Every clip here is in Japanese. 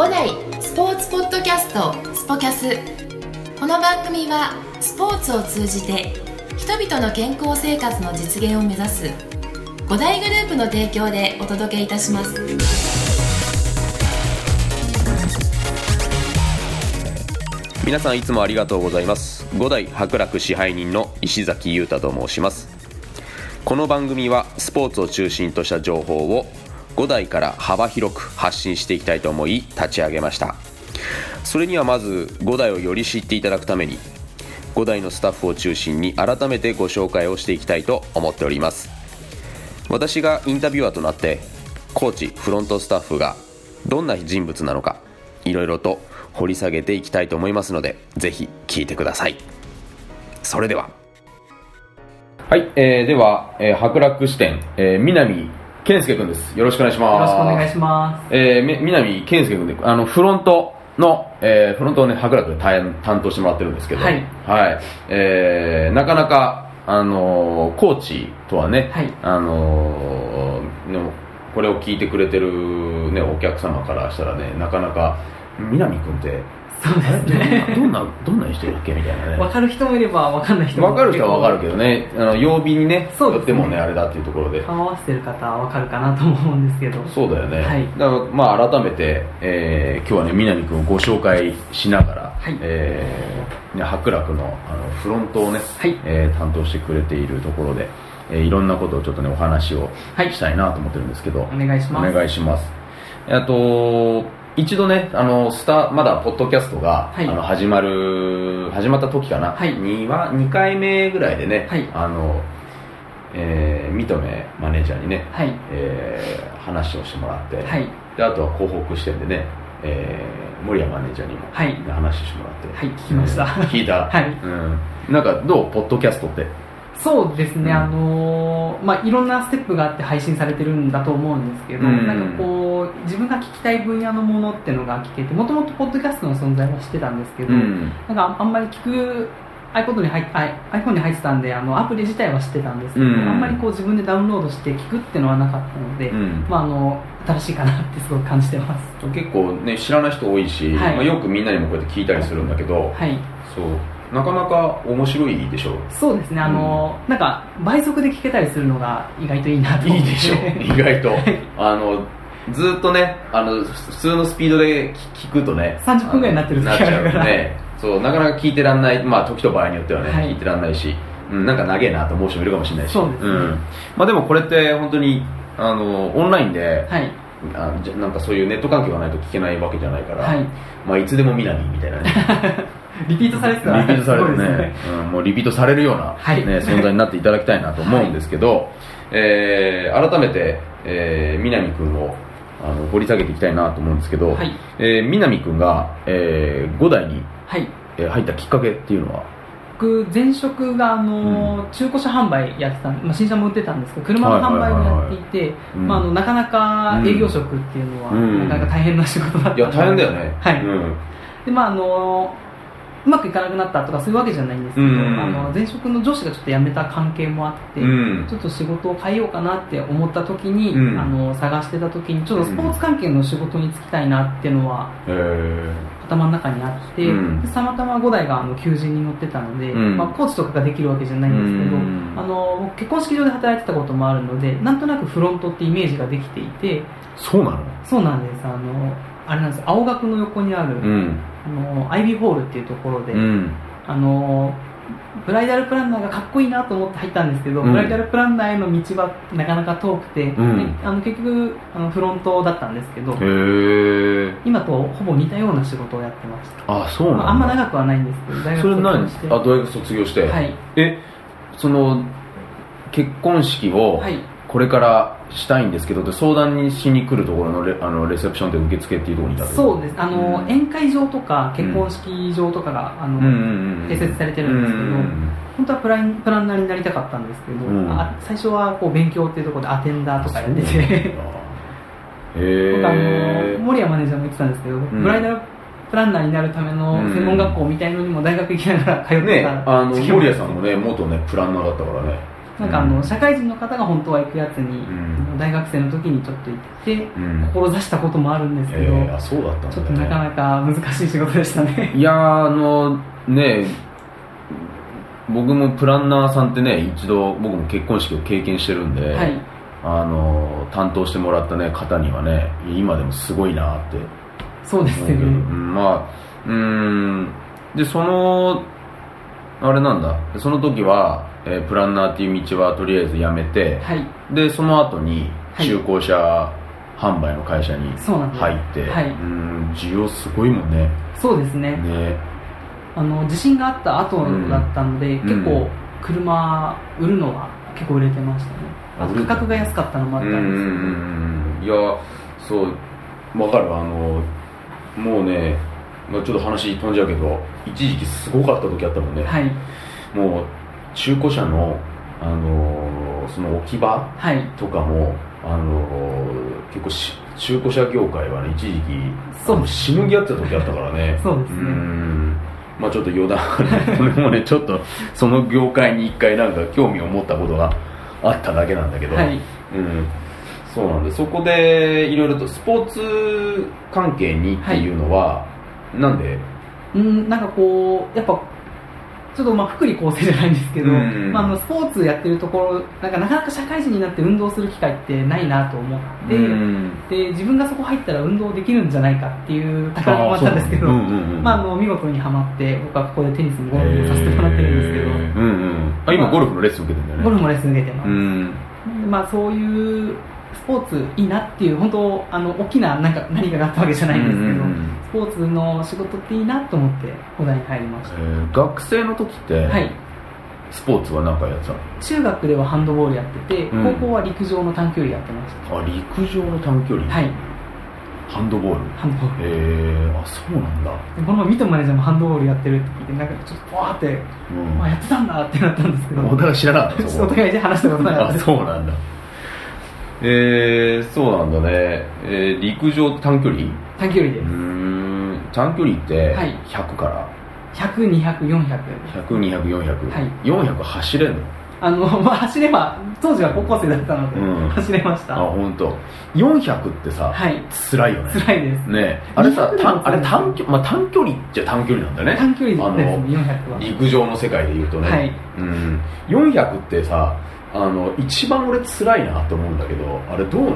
五代スポーツポッドキャストスポキャス。この番組はスポーツを通じて人々の健康生活の実現を目指す五大グループの提供でお届けいたします。皆さんいつもありがとうございます。五代博楽支配人の石崎裕太と申します。この番組はスポーツを中心とした情報を5代から幅広く発信していきたいと思い立ち上げました。それにはまず5代をより知っていただくために5代のスタッフを中心に改めてご紹介をしていきたいと思っております。私がインタビュアーとなってコーチフロントスタッフがどんな人物なのかいろいろと掘り下げていきたいと思いますのでぜひ聞いてください。それでは。はい、えー、では、えー、博楽支店、えー、南健介君です。よろしくお願いします。よろしくお願いします。えー、み南健介君であのフロントの、えー、フロントをね博楽で担担当してもらってるんですけどはい、はい。えー、なかなかあのーコーチとはね、はい。あのーのこれを聞いてくれてる、ね、お客様からしたらねなかなか南君ってそうですね。どんなどんな人だっけみたいなね。分かる人もいれば分かんない人も分かる人は分かるけどね。あの曜日にねそうでもねあれだっていうところで。顔合わせてる方は分かるかなと思うんですけど。そうだよね、はい。だからまあ改めて、えー今日はね南君をご紹介しながら、はい。えーね博楽のあのフロントをね、はい。えー担当してくれているところで、えーいろんなことをちょっとねお話をはい。したいなと思ってるんですけど、お願いします。お願いします。あと一度ねあのスタまだポッドキャストが、はい。あの始まる始まった時かな、はい。には2回目ぐらいでね、はい。あのえー、三留マネージャーにね、はい。えー話をしてもらって、はい。であとは広北支店でね、えー、森谷マネージャーにも、はい。話してもらってはい聞きました。うん。聞いた、はい。うん、なんかどう？ポッドキャストって？そうですね、うん。あのーまあ、いろんなステップがあって配信されてるんだと思うんですけど、うん。なんかこう自分が聞きたい分野のものっていうのが聞けてもともとポッドキャストの存在は知ってたんですけど、うん。なんかあんまり聞く iPod に入っあ iPhone に入ってたんであのアプリ自体は知ってたんですけど、うん。あんまりこう自分でダウンロードして聞くっていうのはなかったので、うん。まあ、あの新しいかなってすごく感じてます。結構ね知らない人多いし、はい。まあ、よくみんなにもこうやって聞いたりするんだけど、はい。そうなかなか面白いでしょそうですね。あの、なんか倍速で聞けたりするのが意外といいなと思って。いいでしょ 意外と。あのずっとねあの普通のスピードで聞聞くとね。30分ぐらいになってる時なっちゃうあるからね。そうなかなか聞いてらんない。まあ時と場合によってはね、はい。聞いてらんないし、うん、なんか長えなと思う人もいるかもしれないし。そうですね。ん。まあ、でもこれって本当にあのオンラインで、はい。あじゃなんかそういうネット環境がないと聞けないわけじゃないから、はい。まあ、いつでも南みたいなね リピートされてた。らリピートされるすごいですね、うん、もうリピートされるような、はい。ね、存在になっていただきたいなと思うんですけど、えー改めて、えー南君をあの掘り下げていきたいなと思うんですけど、はい。えー南君が、えー、5代に、はい。えー入ったきっかけっていうのは？僕前職があの、中古車販売やってた、まあ、新車も売ってたんですけど車の販売をやっていてうん。まああのなかなか営業職っていうのは、うん。なかなか大変な仕事だったいや大変だよね。はい。うん。でまああのうまくいかなくなったとかそういうわけじゃないんですけど、うん。あの前職の上司がちょっと辞めた関係もあって、うん。ちょっと仕事を変えようかなって思った時に、うん。あの探してた時にちょっとスポーツ関係の仕事に就きたいなっていうのはえー。頭の中にあって、たまたま5台があの求人に乗ってたので、うん。まあ、コーチとかができるわけじゃないんですけど、うん。あの僕結婚式場で働いてたこともあるのでなんとなくフロントってイメージができていてそうなの？そうなんです。あのあれなんです。青学の横にある、うんあのアイビーホールっていうところで、うん。あのブライダルプランナーがかっこいいなと思って入ったんですけど、うん。ブライダルプランナーへの道はなかなか遠くて、うん。であの結局あのフロントだったんですけど、今とほぼ似たような仕事をやってました。あそうなんあ、あんま長くはないんですけど大学卒業して。あ大学卒業して、はい。えその結婚式をはいこれからしたいんですけどって相談にしに来るところのレあのレセプションって受付っていうところにいたそうです。あの、うん。宴会場とか結婚式場とかが、あの併設されてるんですけどうん。本当はプランプランナーになりたかったんですけど、うん。あ最初はこう勉強っていうところでアテンダーとかやってて。へ僕あえの森谷マネージャーも言ってたんですけど、ん。ブライダルプランナーになるための専門学校みたいのにも大学行きながら通ってねたあの時期も守屋さんもね元ねプランナーだったからねなんかあの社会人の方が本当は行くやつに、ん。大学生の時にちょっと行って、うん。志したこともあるんですけど、えそうだったちょっとなかなか難しい仕事でしたね。いやーあのね僕もプランナーさんってね一度僕も結婚式を経験してるんで、はい。あの担当してもらった、ね、方にはね今でもすごいなって。そうですよ思う。ん、まあうーん。でそのあれなんだ。その時は、えープランナーっていう道はとりあえずやめて、はい。でその後にはい中古車販売の会社に。入って、はいうん需要すごいもんねそうですね。ねあの、地震があった後だったので、ん結構車売るのは結構売れてましたね。あとあ売れて価格が安かったのもあったうんうんんですけど。うんいやそうわかるあのもうね、まあ、ちょっと話飛んじゃうけど一時期すごかった時あったもんね、はい。もう中古車の、あのーその置き場はい。とかも、あのー結構し中古車業界はね一時期そう。しのぎ合ってた時あったからね。そうですね。ん。まあちょっと余談俺もね ちょっとその業界に一回なんか興味を持ったことがあっただけなんだけど、はい。うん、そうなんでそこでいろいろとスポーツ関係にっていうのは、なんで？うん、なんかこう、やっぱ、ちょっとまあ福利厚生じゃないんですけど、うん。まあ、あのスポーツやってるところなんかなかなか社会人になって運動する機会ってないなと思って、うん。で自分がそこ入ったら運動できるんじゃないかっていう宝物もあったんですけど、まあ、あの見事にはまって僕はここでテニスもゴルフもさせてもらってるんですけど、うんうんあ今ゴルフのレッスン受けてるんだよね。ゴルフもレッスン受けてます、うん。まあ、そういうスポーツいいなっていう本当あの大きななんか何かがあったわけじゃないんですけど、うんうんうんスポーツの仕事っていいなと思って小田に入りました、えー学生の時って、はい。スポーツは何かやってたの？中学ではハンドボールやってて、うん。高校は陸上の短距離やってましあ陸上の短距離、たはい。ハンドボール？ハンドボール。へえあそうなんだ、でこの前ミトマネージャーもハンドボールやってるって聞いてなんかちょっとわーって、うん。あやってたんだってなったんですけど。お互い知らなかった。お互いで話したことなかった。あそうなんだ。えー、そうなんだね、えー、陸上短距離？短距離で。すん。短距離ってはい。100から？100200400400 100200400400、はい。400走れんの？あの、まあ、走れば当時は高校生だったので、うん。走れました。あ本当。400ってさ、はい。辛いよね。辛いです。ね。あれさ200短あれ短距,、まあ、短距離っちゃ短距離なんだよね。短距離です。あのね400は。陸上の世界で言うとね、はい。うん、400ってさあの一番俺辛いなって思うんだけどあれどう？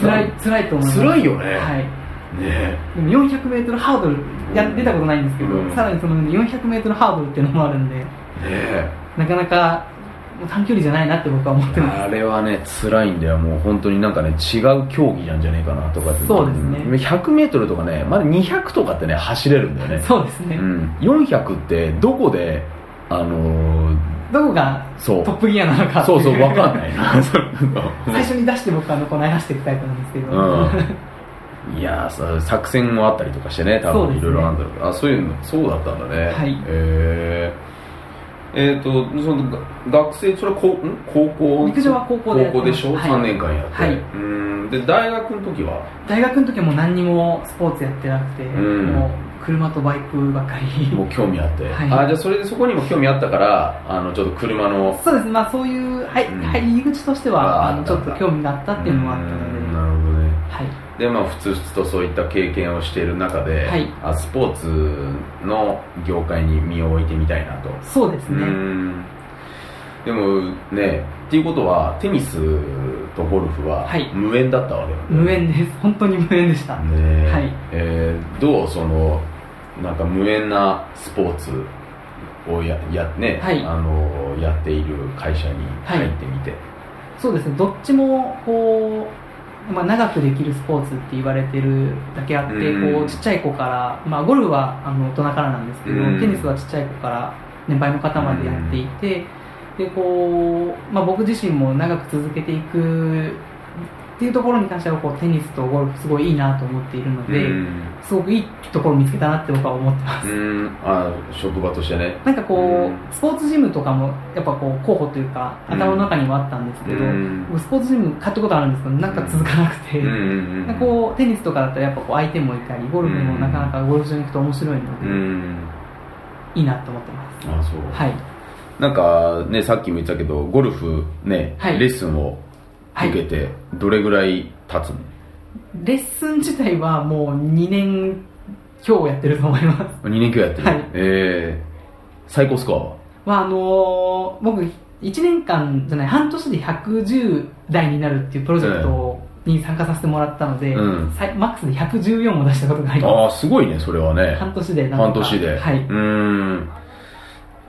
辛い辛いと思います。辛いよね。はいねでも 400m ハードルや出たことないんですけど、うん。さらにその 400m ハードルっていうのもあるんでねえ。なかなか短距離じゃないなって僕は思ってます。あれはね辛いんだよ。もう本当になんかね違う競技なんじゃねえかなとかって。そうですね。100m とかねまだ200とかってね走れるんだよね。そうですね、うん、400ってどこであのーどこがそう。トップギアなのかそうそう分かんないな。最初に出して僕はあのこう流していくタイプなんですけど、うん、いや作戦もあったりとかしてね多分いろいろあるんだろうけど。あそういうのそうだったんだね。はい。えー、えー、とそのが学生それは高ん？高校？陸上は高校で高校でしょ、はい。3年間やって、はい。うん。で大学の時は？大学の時はもう何にもスポーツやってなくて、うん。もう車とバイクばっかり。もう興味あって、はい。あじゃあそれでそこにも興味あったからあのちょっと車のそうです。まあそういう、はいうん。はい、入り口としてはああのちょっと興味があったっていうのもあったので。うんなるほどね。はいでまあふつふつとそういった経験をしている中で、はい。あスポーツの業界に身を置いてみたいなと。そうですね、うん。でもねっていうことはテニスとゴルフははい。無縁だったわけなんだよ無縁です。本当に無縁でした、ねえ。はい。えーどうそのなんか無縁なスポーツをやや,、ねはい。あのやっている会社に入ってみて、そうですね。どっちもこう、まあ、長くできるスポーツって言われてるだけあって、うん。こうちっちゃい子から、まあ、ゴルフはあの大人からなんですけど、うん。テニスはちっちゃい子から年配の方までやっていて、でこうまあ、僕自身も長く続けていくっていうところに関してはこうテニスとゴルフすごいいいなと思っているので、うん。すごくいいところを見つけたなって僕は思ってます、うん。あ職場としてね。なんかこう、うん。スポーツジムとかもやっぱこう候補というかうん。頭の中にもあったんですけど、うん。僕スポーツジム買ったことあるんですけどなんか続かなくて、うこうテニスとかだったらやっぱこう相手もいたりゴルフもなかなかゴルフ場に行くと面白いので、うん。いいなと思ってます。あそう。はい。なんかねさっきも言ったけどゴルフね、はい。レッスンを受けてどれぐらい経つの、レッスン自体はもう2年今日やってると思います。2年今日やってる、はい。えー、最高スコアは？まああの僕1年間じゃない半年で110台になるっていうプロジェクトに参加させてもらったので、うん。マックスで114を出したことがありまああすごいねそれはね。す半年で半年で。はい。うーん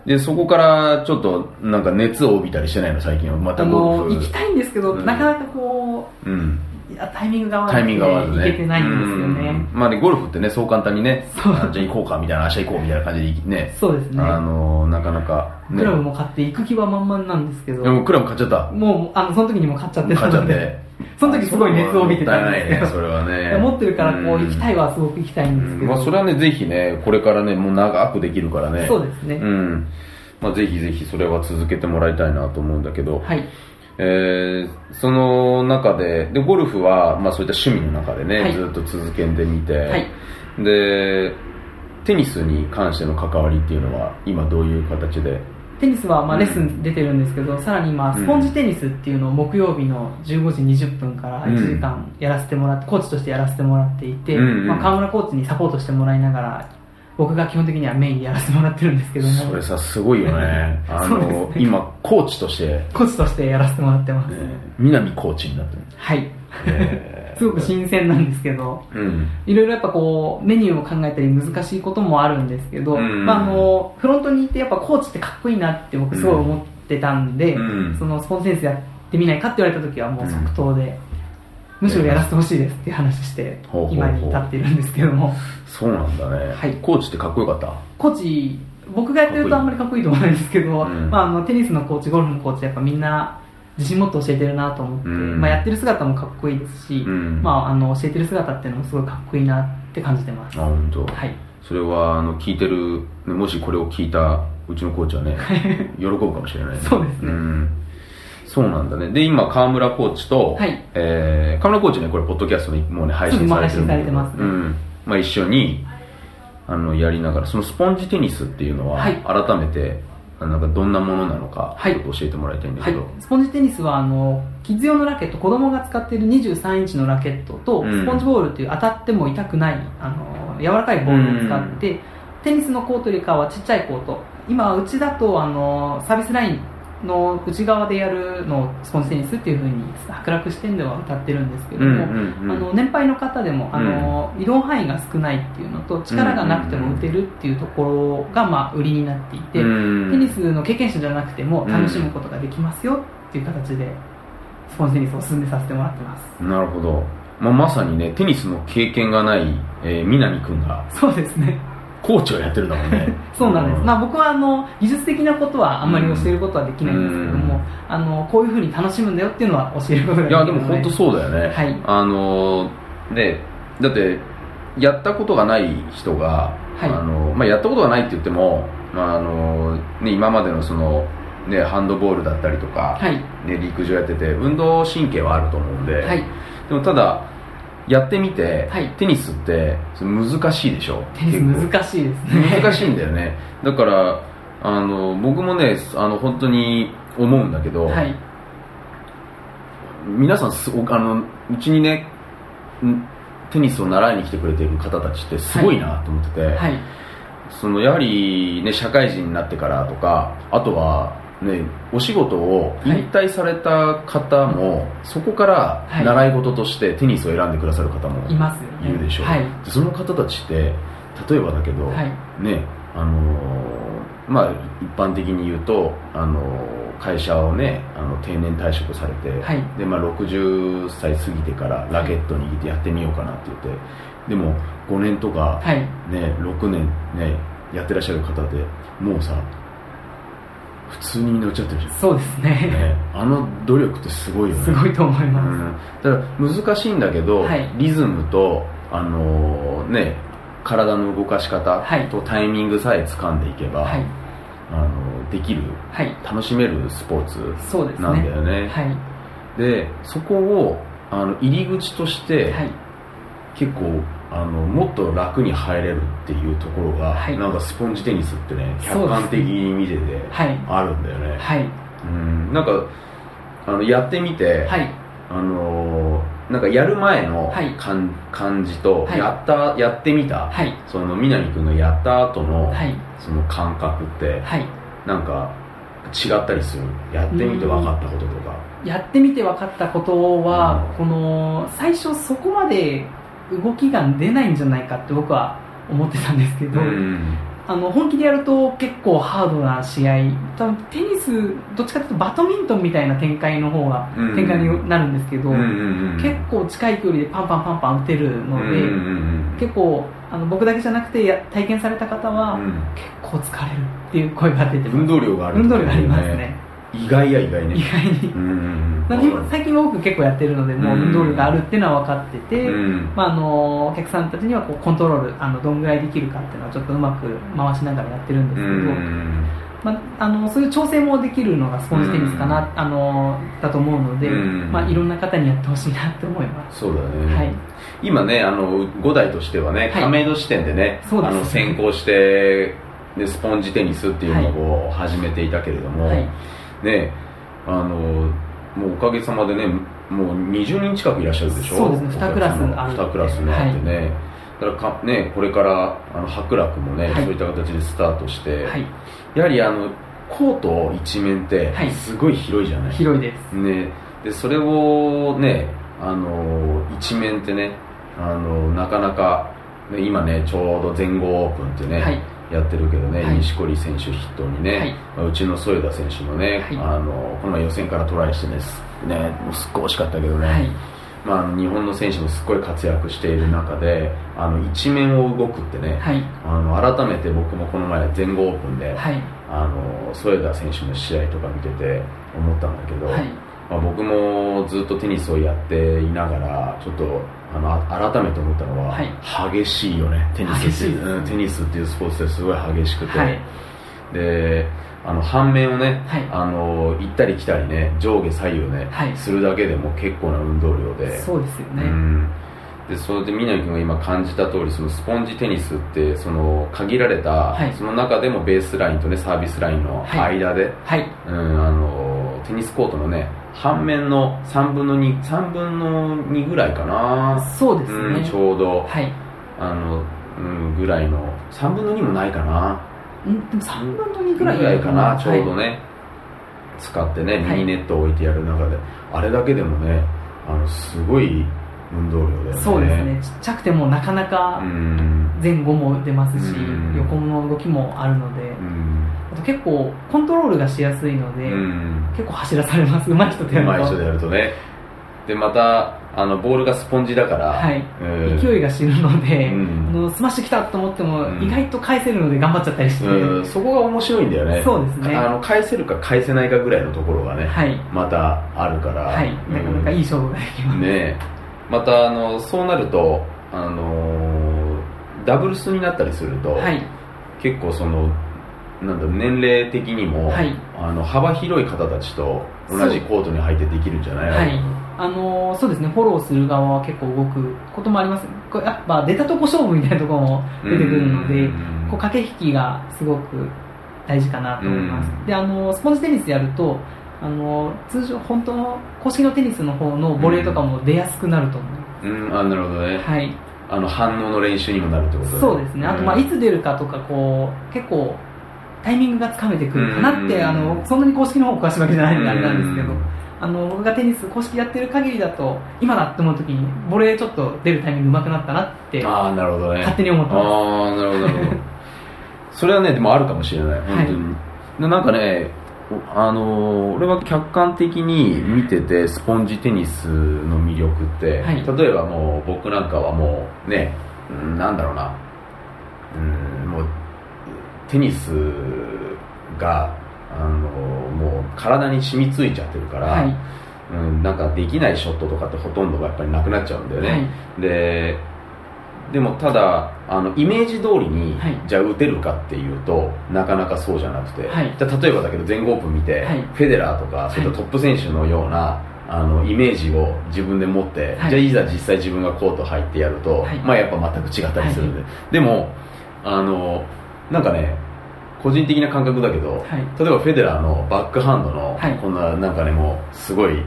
でそこからちょっとなんか熱を帯びたりしてないの最近は。またあゴルフ。の行きたいんですけど、うん。なかなかこうんういやタイミングが合わタイミングが合わずね。行けてないんですよね。うん。まあねゴルフってねそう簡単にねじゃあ行こうかみたいな明日行こうみたいな感じでね。そうですね。あのなかなか、ね、クラブも買って行く気は満々なんですけど。でもクラブ買っちゃった。もうあのその時にも買っちゃってた買っちゃっのでて。その時すごい熱を帯びてたんですけど。それはね。持ってるからこう行きたいわはすごく行きたいんですけど、まあそれはねぜひねこれからねもう長くできるからね。そうですねうんまあぜひぜひそれは続けてもらいたいなと思うんだけど、はいえーその中ででゴルフは、まあ、そういった趣味の中でね、はい。ずっと続けてみて、はい。でテニスに関しての関わりっていうのは今どういう形で？テニスはまあうん。レッスン出てるんですけど、さらに今スポンジテニスっていうのを木曜日の15時20分から1時間やらせてもらって、コーチとしてやらせてもらっていて、うんうん。まあ、河村コーチにサポートしてもらいながら僕が基本的にはメインでやらせてもらってるんですけども。それさすごいよね。あの、ね今コーチとして、コーチとしてやらせてもらってます、ね、南コーチになってる、はい。え。ーすごく新鮮なんですけどうん。いろいろやっぱこうメニューを考えたり難しいこともあるんですけど、うん。まあ、あのフロントにいてやっぱコーチってかっこいいなって僕すごい思ってたんで、うん。そのスポンジテニスやってみないかって言われた時はもう即答で、むしろやらせてほしいですっていう話して今に至っているんですけども。そうなんだね、はい。コーチってかっこよかった？コーチ僕がやってるとあんまりかっこいいと思うんですけど、うん。まあ、あのテニスのコーチゴルフのコーチやっぱみんな自信持って教えてるなと思って、うん。まあ、やってる姿もかっこいいですし、うん。まあ、あの教えてる姿っていうのもすごいかっこいいなって感じてます。あ本当。はい。それはあの聞いてるねもしこれを聞いたうちのコーチはね 喜ぶかもしれないね。そうですね。んそうなんだね。で今川村コーチと、はい。えー河村コーチねこれポッドキャストにもうね配信されてるすね。うん。まあ、一緒にあのやりながらそのスポンジテニスっていうのは、はい。改めてあなんかどんなものなのかはい。ちょっと教えてもらいたいんだはい。けど、、スポンジテニスはあのキッズ用のラケット子供が使っている23インチのラケットと、うん。スポンジボールっていう当たっても痛くないあの柔らかいボールを使って、テニスのコートよりかはちっちゃいコート。今うちだとあのサービスラインの内側でやるのをスポンジテニスっていうふうに白楽視点では歌ってるんですけども、あの年配の方でもあの、移動範囲が少ないっていうのと力がなくても打てるっていうところが、まあ、売りになっていて、うん。テニスの経験者じゃなくてもうん楽しむことができますよっていう形でスポンジテニスを進めさせてもらってます。なるほど、まあ、まさにねテニスの経験がない、えー南君が。そうですねコーチをやってるんだもんね。そうなんです、まあ、僕はあの技術的なことはあんまり教えることはできないんですけども、うん。あのこういうふうに楽しむんだよっていうのは教えることができいやるので。でも本当そうだよね、はい。あのねだってやったことがない人が、はい。あのまあ、やったことがないって言っても、まああのね、今までのその、ね、ハンドボールだったりとか、はい。ね、陸上やってて運動神経はあると思うんで、はい。でもただやってみて、はい。テニスって難しいでしょ？テニス難しいですね。難しいんだよね。だからあの僕もねあの本当に思うんだけど、はい。皆さんすごあのうちにねんテニスを習いに来てくれている方たちってすごいなと思ってて、はい。そのやはり、ね、社会人になってからとかあとは、ね、お仕事を引退された方も、そこからはい。習い事としてテニスを選んでくださる方もいますよね。いるでしょう、はい。でその方たちって例えばだけど、はい。ねあのーまあ一般的に言うと、あのー会社をねあの定年退職されて、はい。でまあ、60歳過ぎてからラケット握ってやってみようかなって言ってでも5年とか、はい。ね、6年、ね、やってらっしゃる方でもうさ普通にみんな打っちゃってるじゃん、そうですね。ね、あの努力ってすごいよね。すごいと思います、うん、だから難しいんだけど、はい。リズムと、あのーね、体の動かし方はい。とタイミングさえ掴んでいけば、はい。あのできるはい。楽しめるスポーツそうですね。なんだよね。はい。でそこをあの入り口として、はい。結構ああのもっと楽に入れるっていうところが、はい。なんかスポンジテニスってね客観的に見ててはい。あるんだよね、はい。うん。なんかあのやってみて、はい。あのーなんかやる前のはい。感,、感じと、はい。やったやってみた、はい。その南君がやった後の、はい。その感覚って、はい。なんか違ったりするやってみて分かったこととか。やってみて分かったことは、うん。この最初そこまで動きが出ないんじゃないかって僕は思ってたんですけど、うん。あの本気でやると結構ハードな試合多分テニスどっちかというとバドミントンみたいな展開の方がうん。展開になるんですけど、うん結構近い距離でパンパンパンパン打てるので、結構あの僕だけじゃなくてや体験された方は、うん。結構疲れるっていう声が出てます。運動量がある運動量がありますね意外や意外ね。意外に。最近は僕結構やってるのでもう運動量があるっていうのは分かってて、うん。まあ、あのお客さんたちにはこうコントロールあのどんぐらいできるかっていうのはちょっとうまく回しながらやってるんですうけど、んまあ、あのそういう調整もできるのがスポンジテニスかな、あのだと思うので、うん。まあ、いろんな方にやってほしいなって思います。そうだね、はい。今ねあの5代としてはねはい。亀戸支店でね、そうですあの先行してでスポンジテニスっていうのを始めていたけれども、はいねあのもうおかげさまでねもう20人近くいらっしゃるでしょ？そうですね。二クラスある2クラスにあってね、だからかねこれからあの白楽もね、はい。そういった形でスタートして、はい、やはりあのコート一面ってはい。すごい広いじゃない、広いです。ね、でそれをねあの一面ってねあのなかなか、ね、今ねちょうど全豪オープンってね、はいやってるけどね、はい。錦織選手筆頭にね、はい。まあうちの添田選手もね、はい。あのこの前予選からトライしてねすねもうすっごい惜しかったけどね、はい。まあ日本の選手もすっごい活躍している中であの一面を動くってね、はい。あの改めて僕もこの前全豪オープンで、はい。あの添田選手の試合とか見てて思ったんだけど、はいまあ、僕もずっとテニスをやっていながらちょっとあのあ改めて思ったのは、はい。激しいよねテニスってう。んテニスっていうスポーツってすごい激しくて、はい。であの反面をね、はい。あの行ったり来たりね上下左右ね、はい。するだけでも結構な運動量で。そうですよね。うん。でそれで南君が今感じた通りそのスポンジテニスってその限られた、はい。その中でもベースラインとねサービスラインのはい。間で、はい。うん、あのテニスコートのね半面の3分の23分の2ぐらいかな、そうですうん、ね。ちょうど、はい。あの、うん、ぐらいの。3分の2もないかな。んでも3分の2ぐぐらいらいかな。ちょうどね。ね、使ってねはい。ミニネットを置いてやる中で、あれだけでもねあのすごい運動量だよね。そうですね。ちっちゃくてもなかなかうん。前後も出ますし、うん。横の動きもあるので、うん結構コントロールがしやすいので、うん。結構走らされます。上手い人とやると。上手い人でやるとね。でまたあのボールがスポンジだから、はい。うん。勢いが死ぬので、うん。あのスマッシュ来たと思っても、うん。意外と返せるので頑張っちゃったりして、うん、そこが面白いんだよね。そうですね。あの返せるか返せないかぐらいのところがね、はい、またあるから、はい、なかなかいい勝負ができます。ね。またあのそうなるとあのダブルスになったりすると、はい、結構そのなんだ年齢的にも、はい。あの幅広い方たちと同じコートに入ってできるんじゃないはい、あのーそうですね、フォローする側は結構動くこともあります。これやっぱ出たとこ勝負みたいなところも出てくるので、うんこう駆け引きがすごく大事かなと思います。うん。で、あのースポンジテニスやると、あのー通常本当の公式のテニスの方のボレーとかも出やすくなると思います。うん。あなるほどね、はい、あの反応の練習にもなるってことそうですね。あとまあうん。いつ出るかとかこう結構タイミングがつかめてくるかなって、うん。あのそんなに公式の方詳しいわけじゃないのであれなんですけど。うん。あの僕がテニス公式やってる限りだと今だって思う時にボレーちょっと出るタイミング上手くなったなってああなるほどね。勝手に思ってます。ああなるほど。なるほどそれはねでもあるかもしれない本当に、でなんかねあのー俺は客観的に見ててスポンジテニスの魅力って、はい。例えばもう僕なんかはもうねうんなんだろうな。うんもうテニスがあのもう体に染みついちゃってるから、はい。うん、なんかできないショットとかってほとんどがやっぱりなくなっちゃうんだよね、はい。ででもただあのイメージ通りに、はい。じゃあ打てるかっていうとなかなかそうじゃなくて、はい。じゃあ例えばだけど全豪オープン見て、はい。フェデラーとかそういったトップ選手のような、あのイメージを自分で持って、はい。じゃあいざ実際自分がコート入ってやると、はい。まあやっぱ全く違ったりするんで、でもあのなんかね個人的な感覚だけど、はい。例えばフェデラーのバックハンドの、はい。こんななんかねもうすごい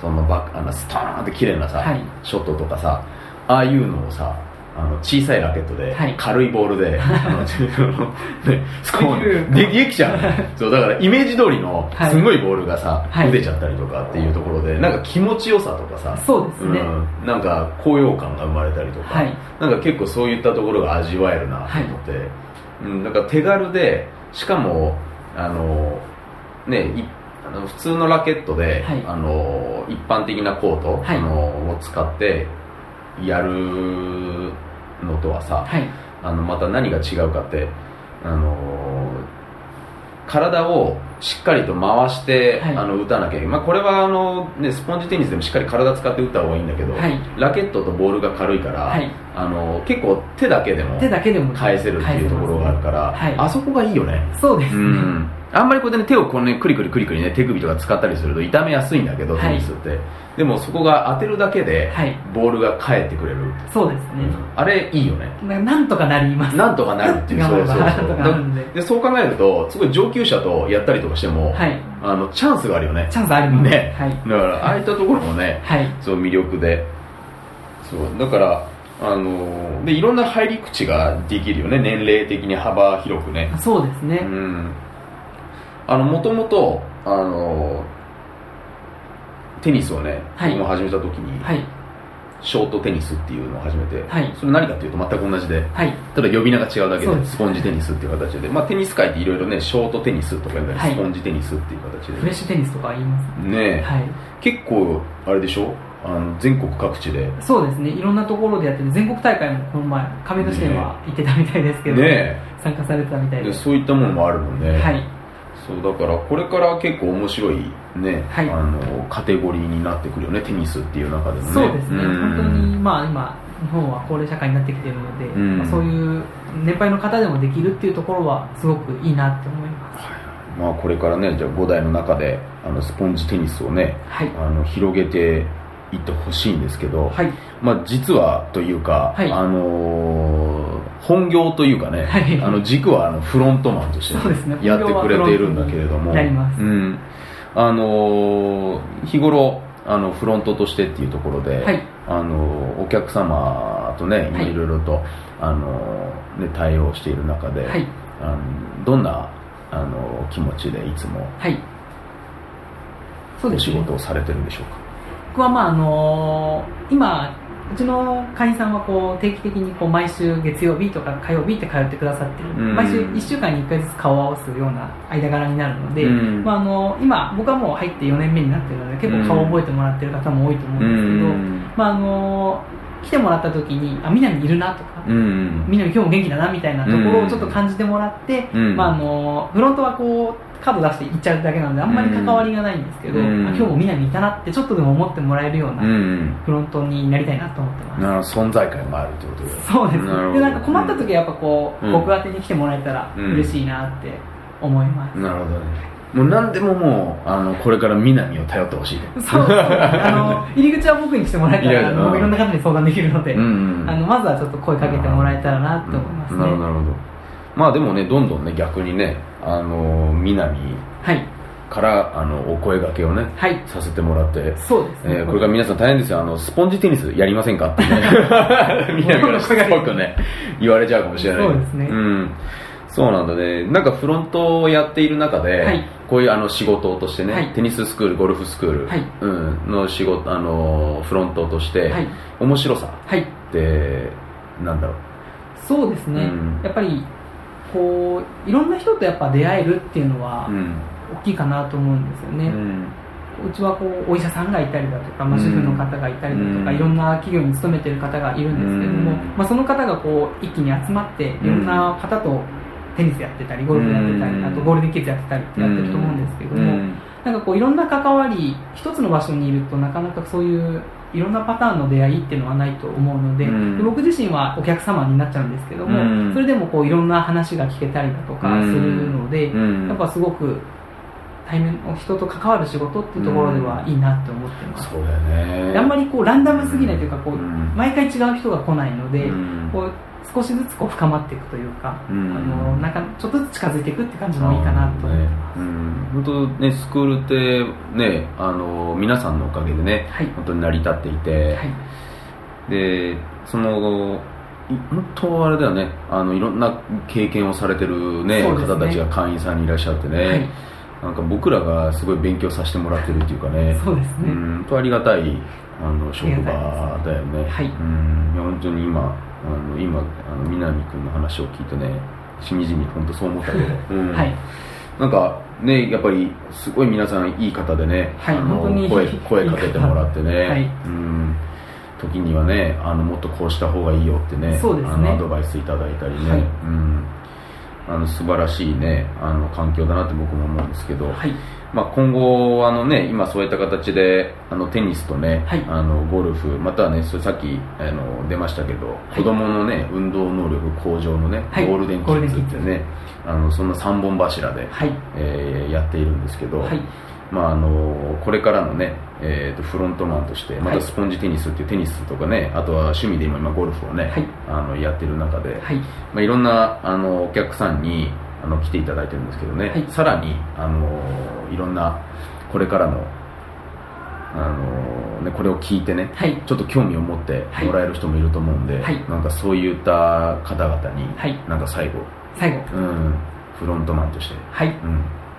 そのバックあのストーンって綺麗なさ、はい。ショットとかさああいうのをさあの小さいラケットで、はい。軽いボールで、あのね、スコできるーンでできちゃう そうだからイメージ通りのはい。すごいボールがさ、はい。打てちゃったりとかっていうところでなんか気持ちよさとかさそうですね。うん、なんか高揚感が生まれたりとか、はい。なんか結構そういったところが味わえるなと思って、うん、なんか手軽でしかもあのねいあの普通のラケットで、はい。あの一般的なコート、はい。あのを使ってやるのとはさ、はい。あのまた何が違うかってあの体をしっかりと回して、はい。あの打たなきゃいけない、まあ、これはあの、ね、スポンジテニスでもしっかり体使って打った方がいいんだけど、はい。ラケットとボールが軽いから、はいあの結構手だけでも手だけでも返せるっていうところがあるから、はい。あそこがいいよね。そうですね、うん。あんまりこうやってね手をこうねクリクリクリクリね手首とか使ったりすると痛めやすいんだけど、はい。テニスって。でもそこが当てるだけで、はい。ボールが返ってくれる、そうですね、あれいいよね。ななんとかなりますなんとかなるっていうそうそうそう。でそう考えるとすごい上級者とやったりとかしても、はい。あのチャンスがあるよね。チャンスあります。ね、はい。だからああいったところもねはい。そう魅力で。そう。だからあのでいろんな入り口ができるよね。年齢的に幅広くね。そうですね、うん。あのもともとあのテニスをね、はい。僕も始めた時に、はい。ショートテニスっていうのを始めて、はい。それ何かっていうと全く同じではい。ただ呼び名が違うだけでスポンジテニスっていう形で、まあ、テニス界っていろいろねショートテニスとかスポンジテニスっていう形でフレッシュテニスとか言いますね。ねえ、はい。結構あれでしょ？あの全国各地で。そうですね。いろんなところでやってて全国大会もこの前亀戸市では行ってたみたいですけど、ね。参加されてたみたいえでそういったものもあるもんね、はい。そうだからこれから結構面白いね、はい。あのカテゴリーになってくるよねテニスっていう中でもね。そうですね、ん。本当に、まあ、今、日本は高齢社会になってきているので、ん。まあ、そういう年配の方でもできるっていうところは、すごくいいなって思います。まあこれからねじゃあ5代の中であのスポンジテニスをねはい、あの広げていってほしいんですけど、はい、まあ、実はというか、はい。あのー本業というかね、はい。あの軸はあのフロントマンとしてね。やってくれているんだけれども、うん。あのー日頃あのフロントとしてっていうところで、はい。あのーお客様とね、はい。いろいろと、あのーね、対応している中で、はい、あのどんな、あの気持ちでいつもはい。そうおですね。仕事をされてるんでしょうか、僕は、まあ、あの今、うちの会員さんはこう定期的にこう毎週月曜日とか火曜日って通ってくださってる、うん。毎週1週間に1回ずつ顔を合わすような間柄になるので、うん。まあ、あの今僕はもう入って4年目になってるので結構顔を覚えてもらってる方も多いと思うんですけど、うん。まあ、あの来てもらった時にあ南いるなとか、うん。南今日も元気だなみたいなところをちょっと感じてもらって、うん。まあ、あのフロントはこうカード出して行っちゃうだけなのであんまり関わりがないんですけど、うん。あ今日も南いたなってちょっとでも思ってもらえるようなうん。フロントになりたいなと思ってます、なるほど。存在感があるってことで。そうです。でなんか困った時はやっぱこう、うん。僕宛てに来てもらえたらうん嬉しいなって思います、なるほどね。もう何でももうあのこれから南を頼ってほしいとそうあの 入り口は僕にしてもらえたらあの僕いろんな方に相談できるので、うんうん。あのまずはちょっと声かけてもらえたらなって思いますね、なるほど。まあでもねどんどんね逆にねあの南はい。からあのお声掛けをねはい。させてもらってそうですね、えーこれから皆さん大変ですよ。あのスポンジテニスやりませんかってね。南からしつこくね言われちゃうかもしれない。そうですね。ん。そうなんだね。なんかフロントをやっている中で、はい。こういうあの仕事としてね、はい。テニススクールゴルフスクール、はい。うん、の仕事あのフロントとして、はい。面白さはい。ってなんだろう。そうですね、うん。やっぱりこういろんな人とやっぱ出会えるっていうのはうん。大きいかなと思うんですよね、うちはこうお医者さんがいたりだとか、まあ、うん。主婦の方がいたりだとか、うん。いろんな企業に勤めてる方がいるんですけども、うん。まあ、その方がこう一気に集まっていろんな方とテニスやってたりゴルフやってたり、うん。あとゴールデンキッズやってたりってやってると思うんですけども、うん。なんかこういろんな関わり一つの場所にいるとなかなかそういういろんなパターンの出会いっていうのはないと思うので,、うん。で僕自身はお客様になっちゃうんですけども、うん。それでもこういろんな話が聞けたりだとかするので、うん。やっぱすごく対面の人と関わる仕事っていうところではいいなって思ってます、そうだよね。あんまりこうランダムすぎないというかこう、うん。毎回違う人が来ないので、うん。こう少しずつこう深まっていくというか、うん。あのなんかちょっとずつ近づいていくって感じのいいかなと思ってます、本当ねスクールってねあの皆さんのおかげでね、はい。本当に成り立っていて、はい。でそのい本当あれだよね。あのいろんな経験をされてる、ねね。方たちが会員さんにいらっしゃってね、はい。なんか僕らがすごい勉強させてもらってるっていうかね。そうですね。ん。本当ありがたいあの職場だよね。はい。うん。いや本当に今あの今あの南君の話を聞いてねしみじみ本当そう思ったけど、うん。はい。なんかね、やっぱりすごい皆さんいい方でね、はいあの本当に声声かけてもらってね、はい。うん、時にはねあのもっとこうした方がいいよってねそうですね。あのアドバイスいただいたりね、はい。うん、あの素晴らしいねあの環境だなって僕も思うんですけど、はいまあ、今後あの、ね、今そういった形であのテニスとね、はい。あのゴルフまたはねそれさっきあの出ましたけど、子供のね運動能力向上のね、はい。ゴールデンキッズってねあのそんな3本柱で、はい。えーやっているんですけど、はい。まあ、あのこれからのね、えー、とフロントマンとしてまたスポンジテニスっていうテニスとかねあとは趣味で今今ゴルフをね、はい。あのやってる中で、はい。まあ、いろんなあのお客さんにあの来ていただいてるんですけどね、はい。さらにあのいろんなこれからのあの、ね、これを聞いてね、はい。ちょっと興味を持ってもらえる人もいると思うんで、はい。なんかそういった方々に、はい。なんか最後、最後。うん、フロントマンとして、はい。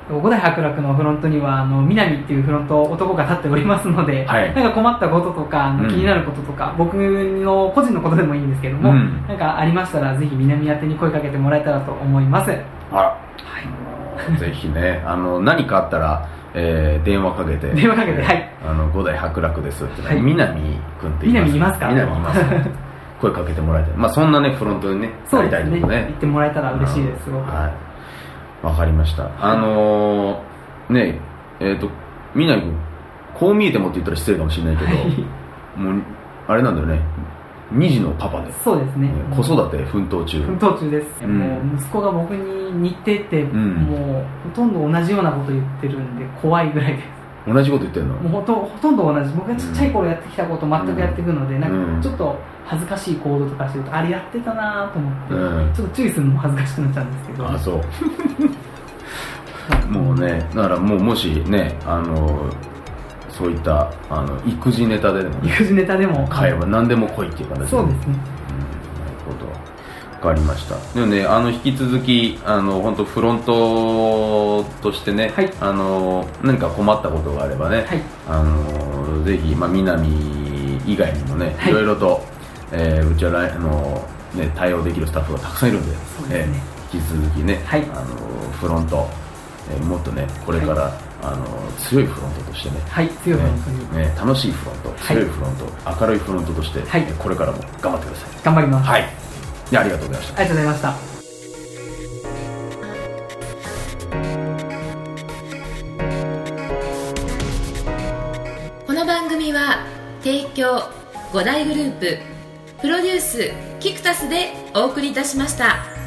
うん、五代伯楽のフロントにはあの南っていうフロント男が立っておりますので、はい。なんか困ったこととか気になることとか、僕の個人のことでもいいんですけども、うん。なんかありましたらぜひ南宛てに声かけてもらえたらと思います。はいあ ぜひねあの何かあったら、えー電話かけて。電話かけてはい。あの五代伯楽ですって、はい。南君って言います南いますか？南います 声かけてもらいたいまあそんなねフロントにねそうですね。なりたいとこ言ってもらえたら嬉しいですすごく。はい。わかりました。あのー、ねえっ、と南君こう見えてもって言ったら失礼かもしれないけど、はい。もうあれなんだよね2児のパパで、そうですね。子育て奮闘中。奮闘中です、うん。もう息子が僕に似てて、ん。もうほとんど同じようなこと言ってるんで怖いぐらいです。同じこと言ってんの？もうほとほとんど同じ。僕がちっちゃい頃やってきたこと全くやっていくので、うんなん。かちょっと恥ずかしい行動とかしてるとあれやってたなと思って、うん。ちょっと注意するのも恥ずかしくなっちゃうんですけど。あそう。もうねだからもうもしねあのそういったあの育児ネタででもね。育児ネタでも。会話何でも来いっていう形で。そうですね。うんなるほど。わかりました。でもねあの引き続きあの本当フロントとしてね、はい。あの何か困ったことがあればね、はい。あのぜひ、まあ、南以外にもね、はい。いろいろと、えーうちは来あの、ね、対応できるスタッフがたくさんいるんでそうですね。えー引き続きね、はい。あのフロント、えーもっとねこれから、あの強いフロントとしてね。はい強い本当に、ねね楽しいフロントはい。強いフロント、明るいフロントとして、はい。これからも頑張ってください。頑張ります、はい。でありがとうございました。ありがとうございました。この番組は提供5大グループプロデュースキクタスでお送りいたしました。